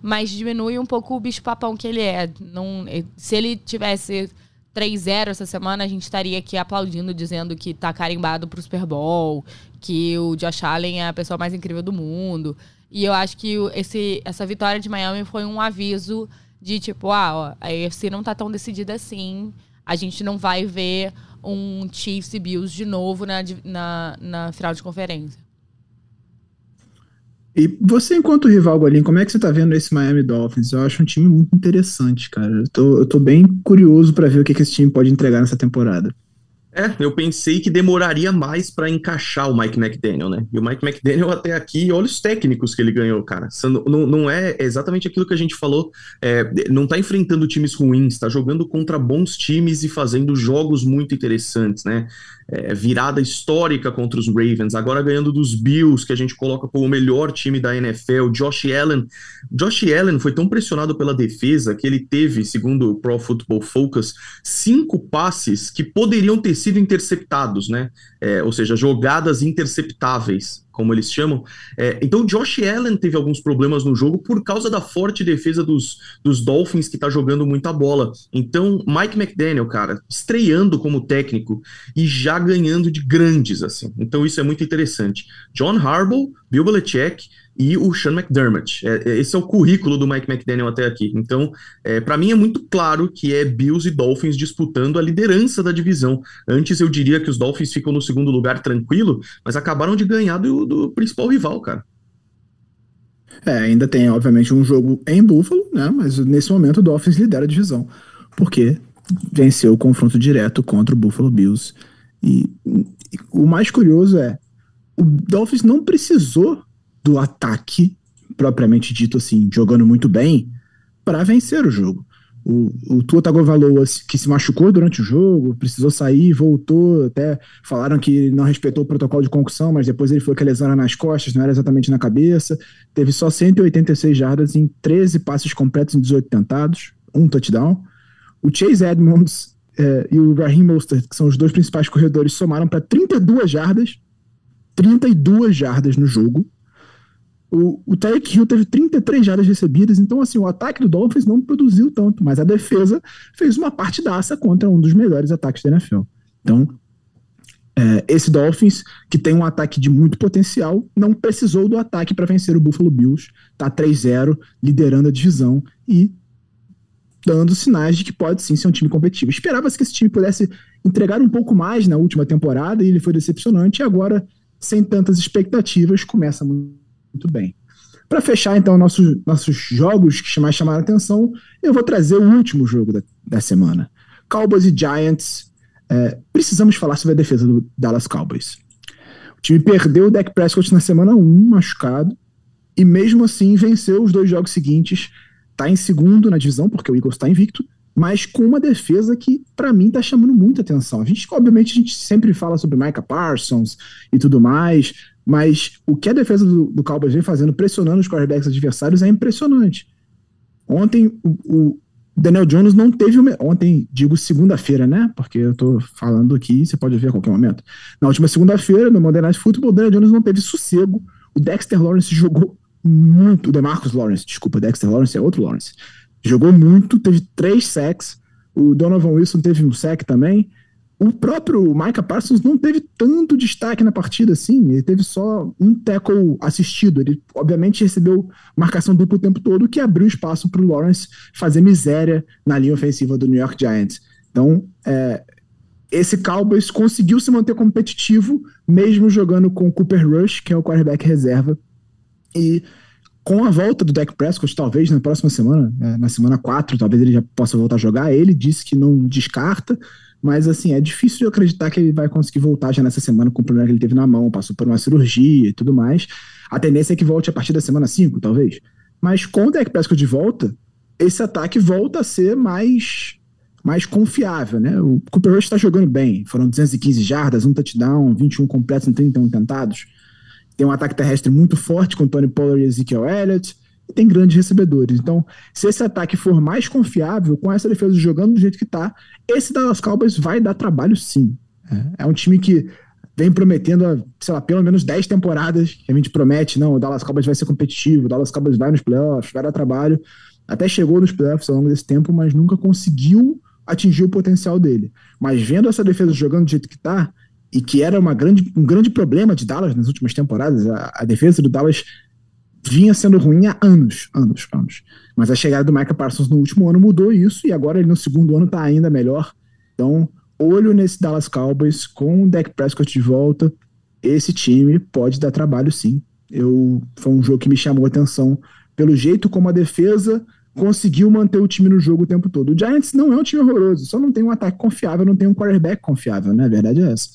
mas diminui um pouco o bicho-papão que ele é. Não, se ele tivesse 3-0 essa semana, a gente estaria aqui aplaudindo, dizendo que tá carimbado pro Super Bowl, que o Josh Allen é a pessoa mais incrível do mundo. E eu acho que esse, essa vitória de Miami foi um aviso de tipo, ah, ó, a AFC não tá tão decidida assim. A gente não vai ver um Chiefs e Bills de novo na, na, na final de conferência. E você, enquanto rival, Golim, como é que você tá vendo esse Miami Dolphins? Eu acho um time muito interessante, cara. Eu tô, eu tô bem curioso para ver o que, que esse time pode entregar nessa temporada. É, eu pensei que demoraria mais para encaixar o Mike McDaniel, né? E o Mike McDaniel até aqui, olha os técnicos que ele ganhou, cara. Não, não é exatamente aquilo que a gente falou. É, não tá enfrentando times ruins, tá jogando contra bons times e fazendo jogos muito interessantes, né? É, virada histórica contra os Ravens, agora ganhando dos Bills, que a gente coloca como o melhor time da NFL. Josh Allen. Josh Allen foi tão pressionado pela defesa que ele teve, segundo o Pro Football Focus, cinco passes que poderiam ter sido interceptados, né? É, ou seja, jogadas interceptáveis, como eles chamam. É, então, Josh Allen teve alguns problemas no jogo por causa da forte defesa dos, dos Dolphins, que tá jogando muita bola. Então, Mike McDaniel, cara, estreando como técnico e já ganhando de grandes, assim. Então, isso é muito interessante. John Harbaugh, Bill Belichick e o Sean McDermott. É, é, esse é o currículo do Mike McDaniel até aqui. Então, é, para mim é muito claro que é Bills e Dolphins disputando a liderança da divisão. Antes eu diria que os Dolphins ficam no segundo lugar tranquilo, mas acabaram de ganhar do, do principal rival, cara. É, ainda tem, obviamente, um jogo em Buffalo, né? Mas nesse momento o Dolphins lidera a divisão, porque venceu o confronto direto contra o Buffalo Bills. E, e o mais curioso é, o Dolphins não precisou do ataque, propriamente dito assim, jogando muito bem, para vencer o jogo. O, o Tua Tagovailoa, que se machucou durante o jogo, precisou sair, voltou, até falaram que não respeitou o protocolo de concussão, mas depois ele foi com a lesão nas costas, não era exatamente na cabeça. Teve só 186 jardas em 13 passes completos em 18 tentados, um touchdown. O Chase Edmonds é, e o Raheem Mostert, que são os dois principais corredores, somaram para 32 jardas, 32 jardas no jogo. O, o Tyreek Hill teve 33 jardas recebidas, então assim, o ataque do Dolphins não produziu tanto, mas a defesa fez uma partidaça contra um dos melhores ataques da NFL. Então, é, esse Dolphins, que tem um ataque de muito potencial, não precisou do ataque para vencer o Buffalo Bills, tá 3-0, liderando a divisão e dando sinais de que pode sim ser um time competitivo. Esperava-se que esse time pudesse entregar um pouco mais na última temporada e ele foi decepcionante, e agora, sem tantas expectativas, começa muito muito bem. Para fechar, então, nossos, nossos jogos que mais chamaram a atenção, eu vou trazer o último jogo da, da semana. Cowboys e Giants. É, precisamos falar sobre a defesa do Dallas Cowboys. O time perdeu o Dak Prescott na semana 1, machucado, e mesmo assim venceu os dois jogos seguintes. Está em segundo na divisão, porque o Eagles está invicto, mas com uma defesa que, para mim, está chamando muita atenção. A gente, obviamente, a gente sempre fala sobre Micah Parsons e tudo mais, mas o que a defesa do, do Cowboys vem fazendo, pressionando os quarterbacks adversários, é impressionante. Ontem, o, o Daniel Jones não teve. Ontem, digo segunda-feira, né? Porque eu tô falando aqui, você pode ver a qualquer momento. Na última segunda-feira, no Monday Night Football, o Daniel Jones não teve sossego. O Dexter Lawrence jogou muito. O Demarcus Lawrence, desculpa, Dexter Lawrence é outro Lawrence. Jogou muito, teve três sacks. O Donovan Wilson teve um sack também. O próprio Micah Parsons não teve tanto destaque na partida assim, ele teve só um tackle assistido. Ele, obviamente, recebeu marcação dupla o tempo todo, que abriu espaço para o Lawrence fazer miséria na linha ofensiva do New York Giants. Então, é, esse Cowboys conseguiu se manter competitivo, mesmo jogando com o Cooper Rush, que é o quarterback reserva. E com a volta do Dak Prescott, talvez na próxima semana, é, na semana 4, talvez ele já possa voltar a jogar. Ele disse que não descarta, mas, assim, é difícil de acreditar que ele vai conseguir voltar já nessa semana com o problema que ele teve na mão, passou por uma cirurgia e tudo mais. A tendência é que volte a partir da semana 5, talvez. Mas com o Dak Prescott de volta, esse ataque volta a ser mais mais confiável, né? O Cooper Rush está jogando bem. Foram 215 jardas, um touchdown, 21 completos em 31 tentados. Tem um ataque terrestre muito forte com Tony Pollard e Ezekiel Elliott tem grandes recebedores. Então, se esse ataque for mais confiável, com essa defesa jogando do jeito que está, esse Dallas Cowboys vai dar trabalho sim. É, é um time que vem prometendo, sei lá, pelo menos 10 temporadas que a gente promete, não, o Dallas Cowboys vai ser competitivo, o Dallas Cowboys vai nos playoffs, vai dar trabalho. Até chegou nos playoffs ao longo desse tempo, mas nunca conseguiu atingir o potencial dele. Mas vendo essa defesa jogando do jeito que está, e que era uma grande, um grande problema de Dallas nas últimas temporadas, a, a defesa do Dallas vinha sendo ruim há anos, anos, anos. Mas a chegada do Micah Parsons no último ano mudou isso e agora ele no segundo ano está ainda melhor. Então, olho nesse Dallas Cowboys com o Dak Prescott de volta. Esse time pode dar trabalho sim. Eu foi um jogo que me chamou a atenção pelo jeito como a defesa conseguiu manter o time no jogo o tempo todo. O Giants não é um time horroroso, só não tem um ataque confiável, não tem um quarterback confiável, né? A verdade é essa.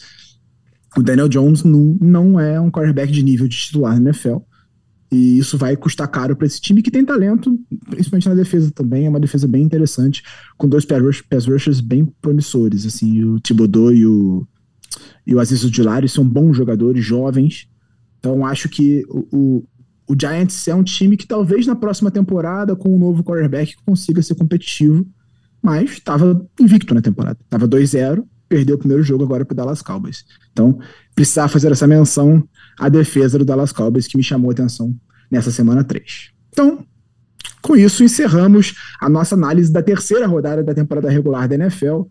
O Daniel Jones não, não é um quarterback de nível de titular na NFL. E isso vai custar caro para esse time que tem talento, principalmente na defesa também. É uma defesa bem interessante, com dois pass rushers bem promissores. Assim, o Thibodeau e o, e o Aziz Ujulari são bons jogadores, jovens. Então acho que o, o, o, Giants é um time que talvez na próxima temporada, com um novo quarterback, consiga ser competitivo. Mas estava invicto na temporada. Estava 2-0, perdeu o primeiro jogo agora para o Dallas Cowboys. Então, precisava fazer essa menção à defesa do Dallas Cowboys, que me chamou a atenção nessa semana 3. Então, com isso, encerramos a nossa análise da terceira rodada da temporada regular da NFL.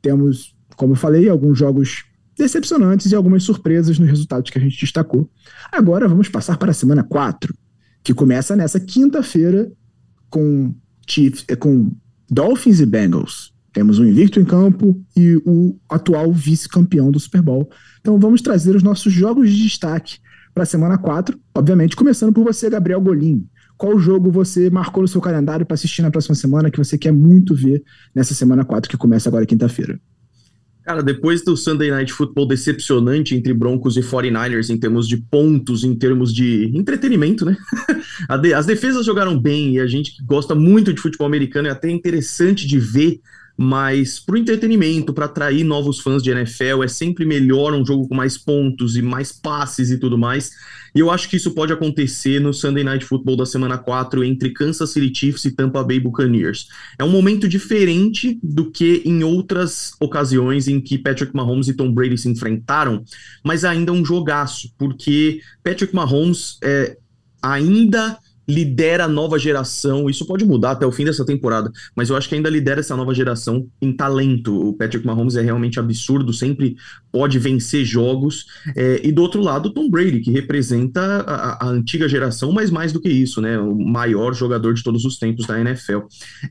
Temos, como eu falei, alguns jogos decepcionantes e algumas surpresas nos resultados que a gente destacou. Agora vamos passar para a semana 4, que começa nessa quinta-feira com, Chiefs, eh, com Dolphins e Bengals. Temos o invicto em campo e o atual vice-campeão do Super Bowl. Então vamos trazer os nossos jogos de destaque para a semana 4, obviamente começando por você, Gabriel Golim. Qual jogo você marcou no seu calendário para assistir na próxima semana que você quer muito ver nessa semana 4 que começa agora quinta-feira? Cara, depois do Sunday Night Football decepcionante entre Broncos e 49ers em termos de pontos, em termos de entretenimento, né? As defesas jogaram bem e a gente que gosta muito de futebol americano é até interessante de ver mas para o entretenimento, para atrair novos fãs de NFL, é sempre melhor um jogo com mais pontos e mais passes e tudo mais. E eu acho que isso pode acontecer no Sunday Night Football da semana 4 entre Kansas City Chiefs e Tampa Bay Buccaneers. É um momento diferente do que em outras ocasiões em que Patrick Mahomes e Tom Brady se enfrentaram, mas ainda é um jogaço, porque Patrick Mahomes é, ainda lidera a nova geração. Isso pode mudar até o fim dessa temporada, mas eu acho que ainda lidera essa nova geração em talento. O Patrick Mahomes é realmente absurdo, sempre pode vencer jogos. É, e do outro lado, Tom Brady, que representa a, a, antiga geração, mas mais do que isso, né? O maior jogador de todos os tempos da NFL.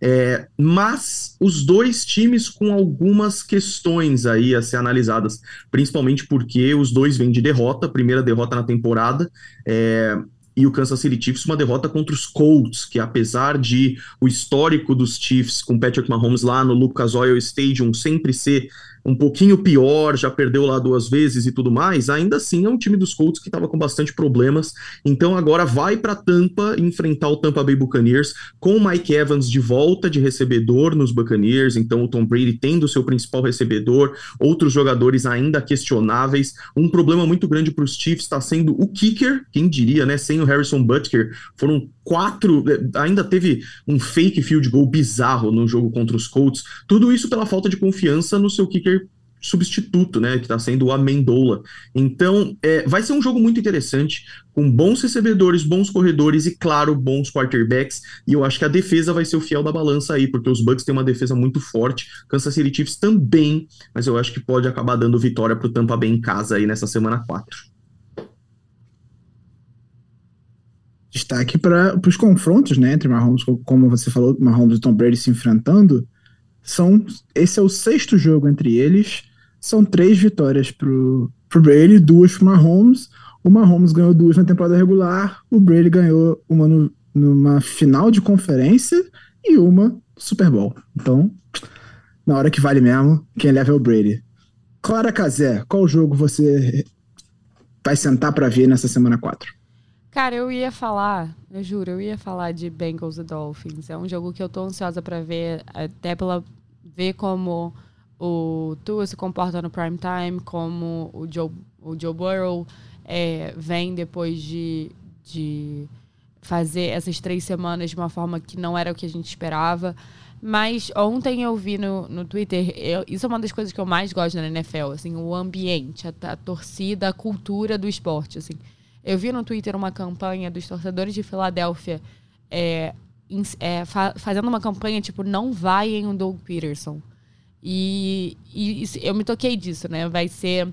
É, mas os dois times com algumas questões aí a ser analisadas, principalmente porque os dois vêm de derrota, primeira derrota na temporada. É, e o Kansas City Chiefs uma derrota contra os Colts, que apesar de o histórico dos Chiefs com Patrick Mahomes lá no Lucas Oil Stadium sempre ser um pouquinho pior, já perdeu lá duas vezes e tudo mais, ainda assim é um time dos Colts que estava com bastante problemas. Então agora vai para Tampa enfrentar o Tampa Bay Buccaneers com o Mike Evans de volta de recebedor nos Buccaneers, então o Tom Brady tendo seu principal recebedor, outros jogadores ainda questionáveis. Um problema muito grande para os Chiefs está sendo o kicker, quem diria, né? Sem o Harrison Butker, foram quatro, ainda teve um fake field goal bizarro no jogo contra os Colts. Tudo isso pela falta de confiança no seu kicker substituto, né, que está sendo o Amendola. Então, é, vai ser um jogo muito interessante, com bons recebedores, bons corredores e, claro, bons quarterbacks. E eu acho que a defesa vai ser o fiel da balança aí, porque os Bucks têm uma defesa muito forte, Kansas City Chiefs também, mas eu acho que pode acabar dando vitória para o Tampa Bay em casa aí nessa semana 4. Destaque para os confrontos, né, entre Mahomes, como você falou, Mahomes e Tom Brady se enfrentando, são esse é o sexto jogo entre eles, são três vitórias pro, pro Brady, duas pro Mahomes, o Mahomes ganhou duas na temporada regular, o Brady ganhou uma no, numa final de conferência e uma Super Bowl. Então, na hora que vale mesmo, quem leva é o Brady. Clara Casé, qual jogo você vai sentar para ver nessa semana 4? Cara, eu ia falar, eu juro, eu ia falar de Bengals e Dolphins. É um jogo que eu tô ansiosa para ver, até pela ver como o Tua se comporta no prime time, como o Joe, o Joe Burrow é, vem depois de, de fazer essas três semanas de uma forma que não era o que a gente esperava. Mas ontem eu vi no, no Twitter, eu, isso é uma das coisas que eu mais gosto na NFL, assim, o ambiente, a, a torcida, a cultura do esporte, assim. Eu vi no Twitter uma campanha dos torcedores de Filadélfia é, é, fa fazendo uma campanha tipo, não vai em um Doug Peterson. E, e, eu me toquei disso, né? Vai ser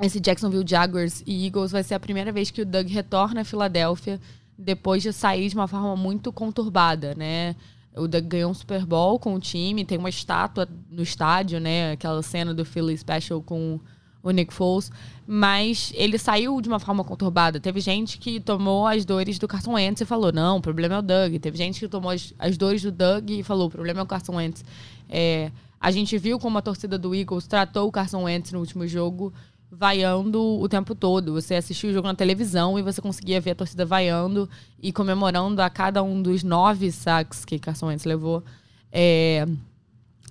esse Jacksonville Jaguars e Eagles vai ser a primeira vez que o Doug retorna a Filadélfia depois de sair de uma forma muito conturbada, né? O Doug ganhou um Super Bowl com o time, tem uma estátua no estádio, né? Aquela cena do Philly Special com o Nick Foles, mas ele saiu de uma forma conturbada. Teve gente que tomou as dores do Carson Wentz e falou, não, o problema é o Doug. Teve gente que tomou as, as dores do Doug e falou, o problema é o Carson Wentz. É, a gente viu como a torcida do Eagles tratou o Carson Wentz no último jogo, vaiando o tempo todo. Você assistiu o jogo na televisão e você conseguia ver a torcida vaiando e comemorando a cada um dos nove sacks que Carson Wentz levou. É,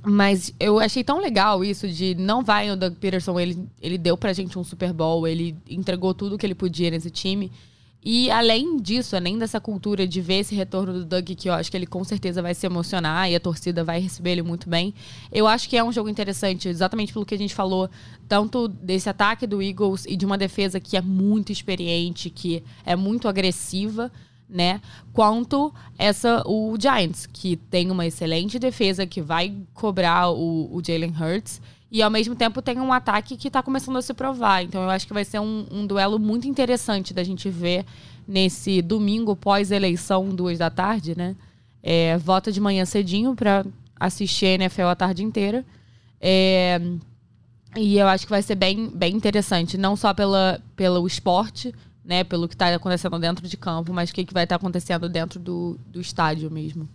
mas eu achei tão legal isso de não vai o Doug Peterson, ele, ele deu pra gente um Super Bowl, ele entregou tudo que ele podia nesse time. E além disso, além dessa cultura de ver esse retorno do Doug, que eu acho que ele com certeza vai se emocionar e a torcida vai receber ele muito bem, eu acho que é um jogo interessante, exatamente pelo que a gente falou, tanto desse ataque do Eagles e de uma defesa que é muito experiente, que é muito agressiva né? Quanto essa o Giants, que tem uma excelente defesa que vai cobrar o, o Jalen Hurts e ao mesmo tempo tem um ataque que está começando a se provar. Então eu acho que vai ser um, um duelo muito interessante da gente ver nesse domingo pós-eleição, duas da tarde, né? É, vota de manhã cedinho para assistir a NFL a tarde inteira. É, e eu acho que vai ser bem, bem interessante, não só pela, pelo esporte, né, pelo que está acontecendo dentro de campo, mas o que, que vai estar tá acontecendo dentro do, do estádio mesmo.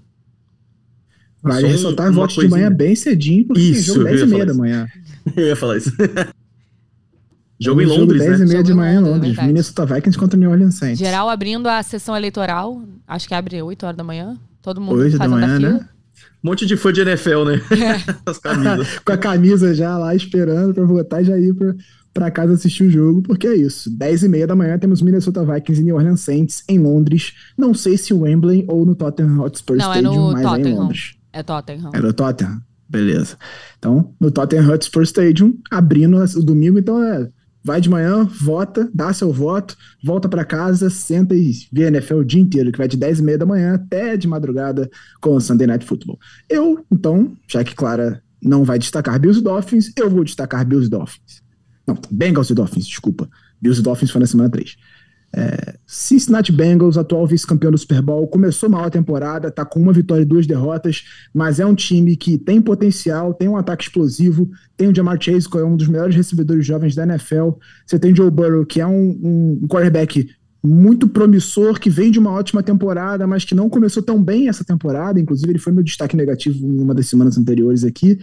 Vale Só ressaltar voto coisinha. de manhã bem cedinho, porque isso, tem jogo 10 e meia da manhã. eu ia falar isso. jogo em Londres, jogo 10 né? e meia de manhã em Londres. É Minnesota Vikings contra New Orleans Saints. Geral abrindo a sessão eleitoral, acho que abre 8 horas da manhã. Todo mundo 8 fazendo da manhã, a fila. Né? Um monte de fã de NFL, né? É. As camisas. Com a camisa já lá esperando pra votar e já ir pra, para casa assistir o jogo, porque é isso. 10 e meia da manhã temos Minnesota Vikings e New Orleans Saints em Londres. Não sei se o Wembley ou no Tottenham Hotspur Não, Stadium, é no mas Tottenham. é em Londres. É Tottenham. É no Tottenham? Beleza. Então, no Tottenham Hotspur Stadium, abrindo o domingo, então é vai de manhã, vota, dá seu voto, volta para casa, senta e vê a NFL o dia inteiro, que vai de 10 e meia da manhã até de madrugada com o Sunday Night Football. Eu, então, já que Clara não vai destacar Bills e Dolphins, eu vou destacar Bills e Dolphins. Não, Bengals e Dolphins, desculpa. Bills e Dolphins foi na semana 3. É, Cincinnati Bengals, atual vice-campeão do Super Bowl, começou mal a temporada, tá com uma vitória e duas derrotas, mas é um time que tem potencial, tem um ataque explosivo, tem o Jamar Chase, que é um dos melhores recebedores jovens da NFL, você tem Joe Burrow, que é um, um quarterback muito promissor, que vem de uma ótima temporada, mas que não começou tão bem essa temporada, inclusive ele foi meu destaque negativo em uma das semanas anteriores aqui,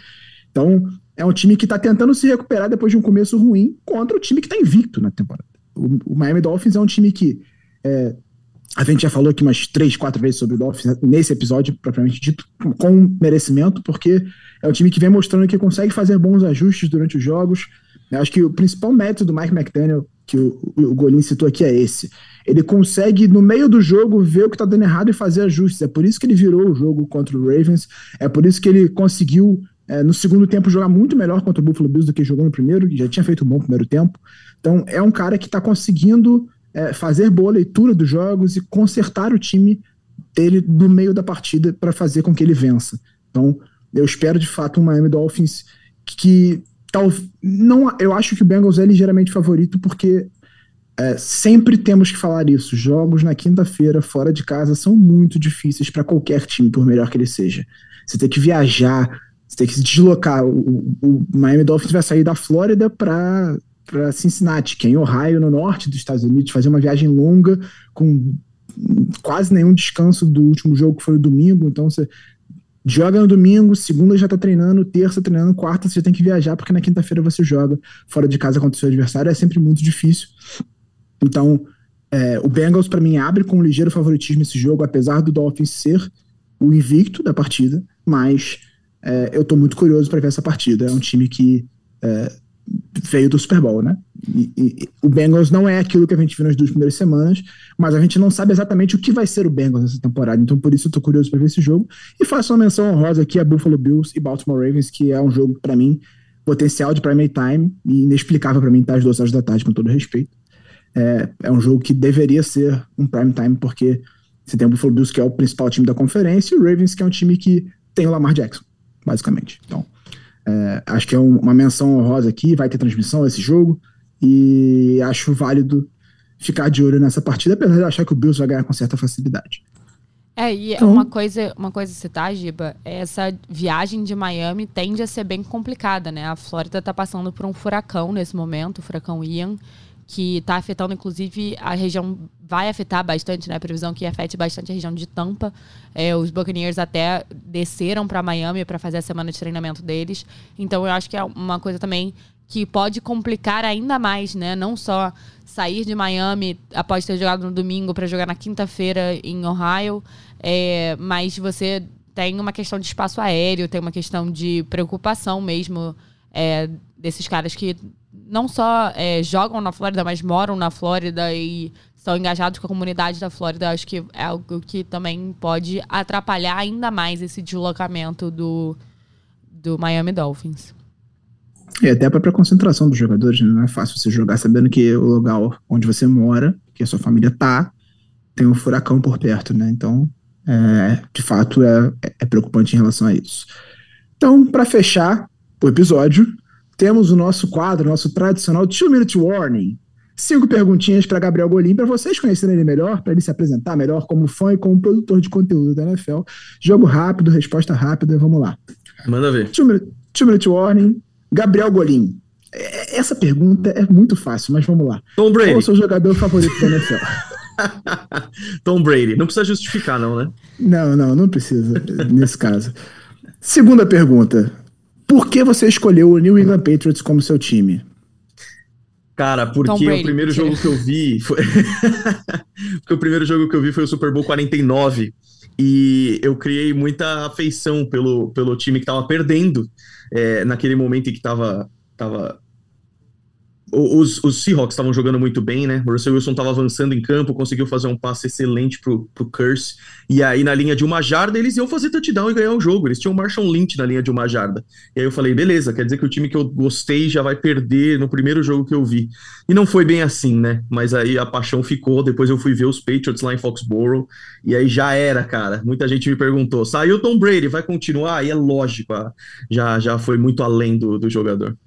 então é um time que está tentando se recuperar depois de um começo ruim contra o time que está invicto na temporada. O, o, Miami Dolphins é um time que. É, a gente já falou aqui umas três, quatro vezes sobre o Dolphins nesse episódio, propriamente dito, com merecimento, porque é um time que vem mostrando que consegue fazer bons ajustes durante os jogos. Eu acho que o principal método do Mike McDaniel, que o, o Golin citou aqui, é esse. Ele consegue, no meio do jogo, ver o que está dando errado e fazer ajustes. É por isso que ele virou o jogo contra o Ravens, é por isso que ele conseguiu é, no segundo tempo jogar muito melhor contra o Buffalo Bills do que jogou no primeiro, já tinha feito um bom primeiro tempo. Então é um cara que está conseguindo é, fazer boa leitura dos jogos e consertar o time dele no meio da partida para fazer com que ele vença. Então eu espero de fato um Miami Dolphins que tal, não, eu acho que o Bengals é ligeiramente favorito porque é, sempre temos que falar isso. Jogos na quinta-feira fora de casa são muito difíceis para qualquer time, por melhor que ele seja. Você tem que viajar, você tem que se deslocar. O, o Miami Dolphins vai sair da Flórida para para Cincinnati, que é em Ohio, no norte dos Estados Unidos, fazer uma viagem longa com quase nenhum descanso do último jogo que foi o domingo. Então você joga no domingo, segunda já tá treinando, terça treinando, quarta você já tem que viajar porque na quinta-feira você joga fora de casa contra o seu adversário. É sempre muito difícil. Então é, o Bengals para mim abre com um ligeiro favoritismo esse jogo, apesar do Dolphins ser o invicto da partida, mas é, eu estou muito curioso para ver essa partida. É um time que é, veio do Super Bowl, né? E, e, o Bengals não é aquilo que a gente viu nas duas primeiras semanas, mas a gente não sabe exatamente o que vai ser o Bengals nessa temporada. Então, por isso, eu tô curioso para ver esse jogo. E faço uma menção honrosa aqui a Buffalo Bills e Baltimore Ravens, que é um jogo, para mim, potencial de prime time e inexplicável para mim estar às duas horas da tarde, com todo respeito. É, é um jogo que deveria ser um prime time, porque você tem o Buffalo Bills, que é o principal time da conferência, e o Ravens, que é um time que tem o Lamar Jackson basicamente. Então, é, acho que é um, uma menção honrosa aqui, vai ter transmissão esse jogo, e acho válido ficar de olho nessa partida, apesar de achar que o Bills vai ganhar com certa facilidade. É, e então, uma coisa, uma coisa a citar, Giba, é essa viagem de Miami tende a ser bem complicada, né? A Flórida está passando por um furacão nesse momento, o furacão Ian, que está afetando, inclusive, a região, vai afetar bastante, né? A previsão que afete bastante a região de Tampa. É, os Buccaneers até desceram para Miami para fazer a semana de treinamento deles. Então, eu acho que é uma coisa também que pode complicar ainda mais, né? Não só sair de Miami após ter jogado no domingo para jogar na quinta-feira em Ohio, é, mas você tem uma questão de espaço aéreo, tem uma questão de preocupação mesmo é, desses caras que não só é, jogam na Flórida, mas moram na Flórida e estão engajados com a comunidade da Flórida. Acho que é algo que também pode atrapalhar ainda mais esse deslocamento do, do Miami Dolphins. E até a própria concentração dos jogadores, né? não é fácil você jogar sabendo que o lugar onde você mora, que a sua família tá, tem um furacão por perto, né? Então, é, de fato, é, é preocupante em relação a isso. Então, para fechar o episódio, temos o nosso quadro, nosso tradicional Two Minute Warning. Cinco perguntinhas para Gabriel Golim, para vocês conhecerem ele melhor, para ele se apresentar melhor como fã e como produtor de conteúdo da NFL. Jogo rápido, resposta rápida, vamos lá. Manda ver. Two Minute, two minute Warning, Gabriel Golim. É, essa pergunta é muito fácil, mas vamos lá. Tom Brady. Qual é o seu jogador favorito da NFL? Tom Brady. Não precisa justificar, não, né? Não, não, não precisa, nesse caso. Segunda pergunta. Por que você escolheu o New England Patriots como seu time? Cara, porque o primeiro jogo que eu vi foi. porque o primeiro jogo que eu vi foi o Super Bowl 49. E eu criei muita afeição pelo, pelo time que tava perdendo é, naquele momento em que tava, tava os, os Seahawks estavam jogando muito bem, né? O Russell Wilson estava avançando em campo, conseguiu fazer um passe excelente pro, pro Curse. E aí, na linha de uma jarda, eles iam fazer touchdown e ganhar o jogo. Eles tinham o Marshall Lynch na linha de uma jarda. E aí eu falei, beleza, quer dizer que o time que eu gostei já vai perder no primeiro jogo que eu vi. E não foi bem assim, né? Mas aí a paixão ficou. Depois eu fui ver os Patriots lá em Foxborough. E aí já era, cara. Muita gente me perguntou: saiu Tom Brady, vai continuar? E é lógico, ah, já, já foi muito além do, do jogador.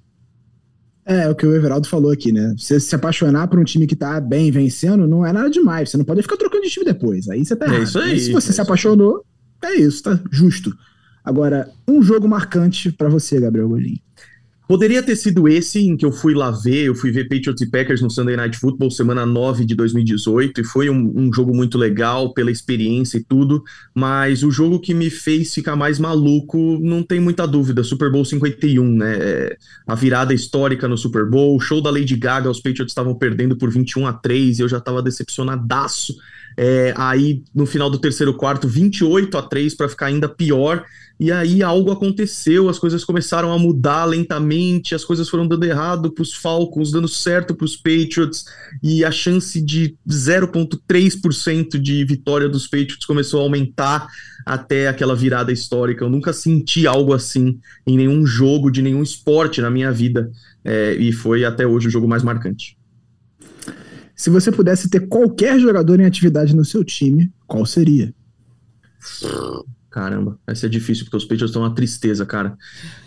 É, o que o Everaldo falou aqui, né? Você se apaixonar por um time que tá bem vencendo não é nada demais. Você não pode ficar trocando de time depois. Aí você tá é errado. Isso aí, se você é se apaixonou, é isso, tá justo. Agora, um jogo marcante para você, Gabriel Golim. Poderia ter sido esse em que eu fui lá ver, eu fui ver Patriots e Packers no Sunday Night Football, semana 9 de 2018, e foi um, um, jogo muito legal pela experiência e tudo, mas o jogo que me fez ficar mais maluco, não tem muita dúvida, Super Bowl 51, né? A virada histórica no Super Bowl, show da Lady Gaga, os Patriots estavam perdendo por 21 a 3 e eu já estava decepcionadaço. É, aí no final do terceiro quarto, 28 a 3 para ficar ainda pior. E aí algo aconteceu, as coisas começaram a mudar lentamente, as coisas foram dando errado para os Falcons, dando certo para os Patriots, e a chance de 0,3% de vitória dos Patriots começou a aumentar até aquela virada histórica. Eu nunca senti algo assim em nenhum jogo de nenhum esporte na minha vida, é, e foi até hoje o jogo mais marcante. Se você pudesse ter qualquer jogador em atividade no seu time, qual seria? Caramba, vai ser difícil, porque os Patriots estão uma tristeza, cara.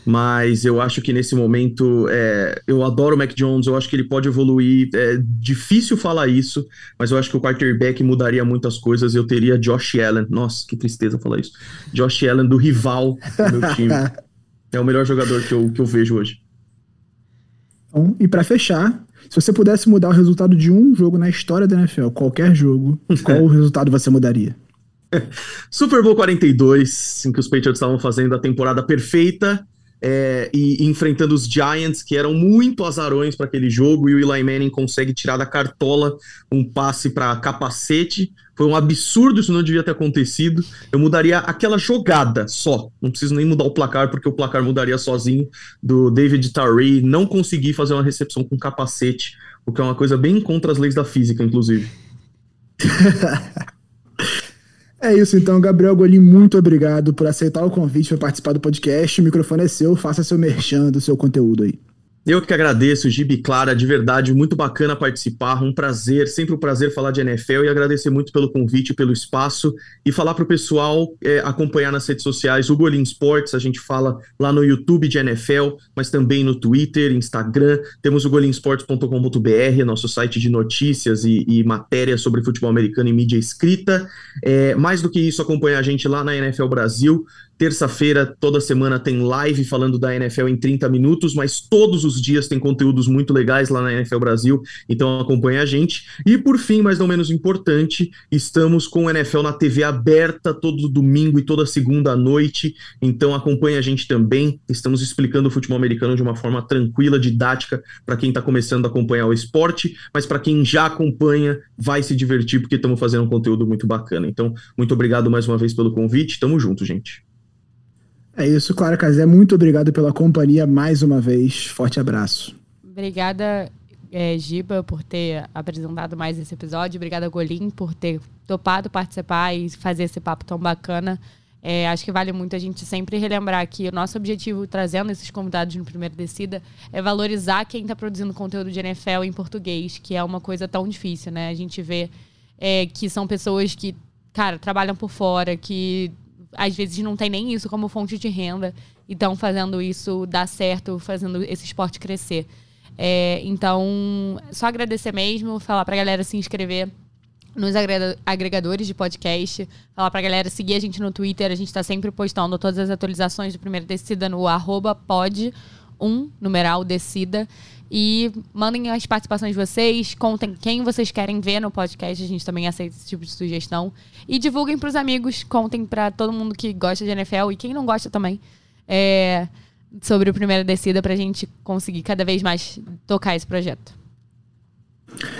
Mas eu acho que nesse momento, é, eu adoro o Mac Jones, eu acho que ele pode evoluir. É difícil falar isso, mas eu acho que o quarterback mudaria muitas coisas. Eu teria Josh Allen. Nossa, que tristeza falar isso. Josh Allen do rival do meu time. é o melhor jogador que eu, que eu vejo hoje. Bom, e para fechar, se você pudesse mudar o resultado de um jogo na história da NFL, qualquer jogo, qual o resultado você mudaria? Super Bowl 42, em que os Patriots estavam fazendo a temporada perfeita é, e, enfrentando os Giants, que eram muito azarões para aquele jogo, e o Eli Manning consegue tirar da cartola um passe para capacete. Foi um absurdo, isso não devia ter acontecido. Eu mudaria aquela jogada só. Não preciso nem mudar o placar, porque o placar mudaria sozinho. Do David Tyree não conseguir fazer uma recepção com capacete, o que é uma coisa bem contra as leis da física, inclusive. É isso então, Gabriel Golim, muito obrigado por aceitar o convite para participar do podcast. O microfone é seu, faça seu merchan do seu conteúdo aí. Eu que agradeço, Gibi Clara, de verdade, muito bacana participar, um prazer, sempre um prazer falar de NFL e agradecer muito pelo convite, pelo espaço e falar para o pessoal é, acompanhar nas redes sociais o Golim Sports, a gente fala lá no YouTube de NFL, mas também no Twitter, Instagram, temos o golimsports.com.br, nosso site de notícias e, e matérias sobre futebol americano e mídia escrita. É, mais do que isso, acompanhar a gente lá na NFL Brasil, Terça-feira, toda semana, tem live falando da NFL em 30 minutos, mas todos os dias tem conteúdos muito legais lá na NFL Brasil, então acompanhe a gente. E por fim, mas não menos importante, estamos com o NFL na TV aberta todo domingo e toda segunda à noite, então acompanhe a gente também. Estamos explicando o futebol americano de uma forma tranquila, didática, para quem está começando a acompanhar o esporte, mas para quem já acompanha, vai se divertir, porque estamos fazendo um conteúdo muito bacana. Então, muito obrigado mais uma vez pelo convite, tamo junto, gente. É isso, Clara Casé. Muito obrigado pela companhia mais uma vez. Forte abraço. Obrigada, é, Giba, por ter apresentado mais esse episódio. Obrigada, Golim, por ter topado participar e fazer esse papo tão bacana. É, acho que vale muito a gente sempre relembrar que o nosso objetivo, trazendo esses convidados no Primeiro Descida, é valorizar quem está produzindo conteúdo de NFL em português, que é uma coisa tão difícil, né? A gente vê é, que são pessoas que, cara, trabalham por fora, que às vezes não tem nem isso como fonte de renda e estão fazendo isso dar certo, fazendo esse esporte crescer. É, então, só agradecer mesmo, falar pra galera se inscrever nos agregadores de podcast, falar pra galera seguir a gente no Twitter, a gente tá sempre postando todas as atualizações do Primeiro Descida no arroba pod, um, numeral, descida. E mandem as participações de vocês, contem quem vocês querem ver no podcast, a gente também aceita esse tipo de sugestão. E divulguem para os amigos, contem para todo mundo que gosta de NFL e quem não gosta também. É, sobre o Primeira Descida para a gente conseguir cada vez mais tocar esse projeto.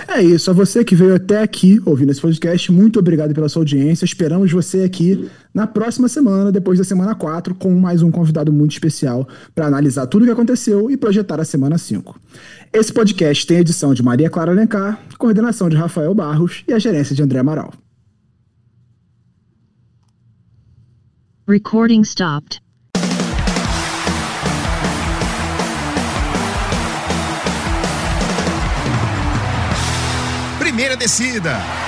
É isso, a você que veio até aqui ouvindo esse podcast, muito obrigado pela sua audiência. Esperamos você aqui na próxima semana, depois da semana 4, com mais um convidado muito especial para analisar tudo o que aconteceu e projetar a semana 5. Esse podcast tem edição de Maria Clara Alencar, coordenação de Rafael Barros e a gerência de André Amaral. Recording stopped. Primeira descida.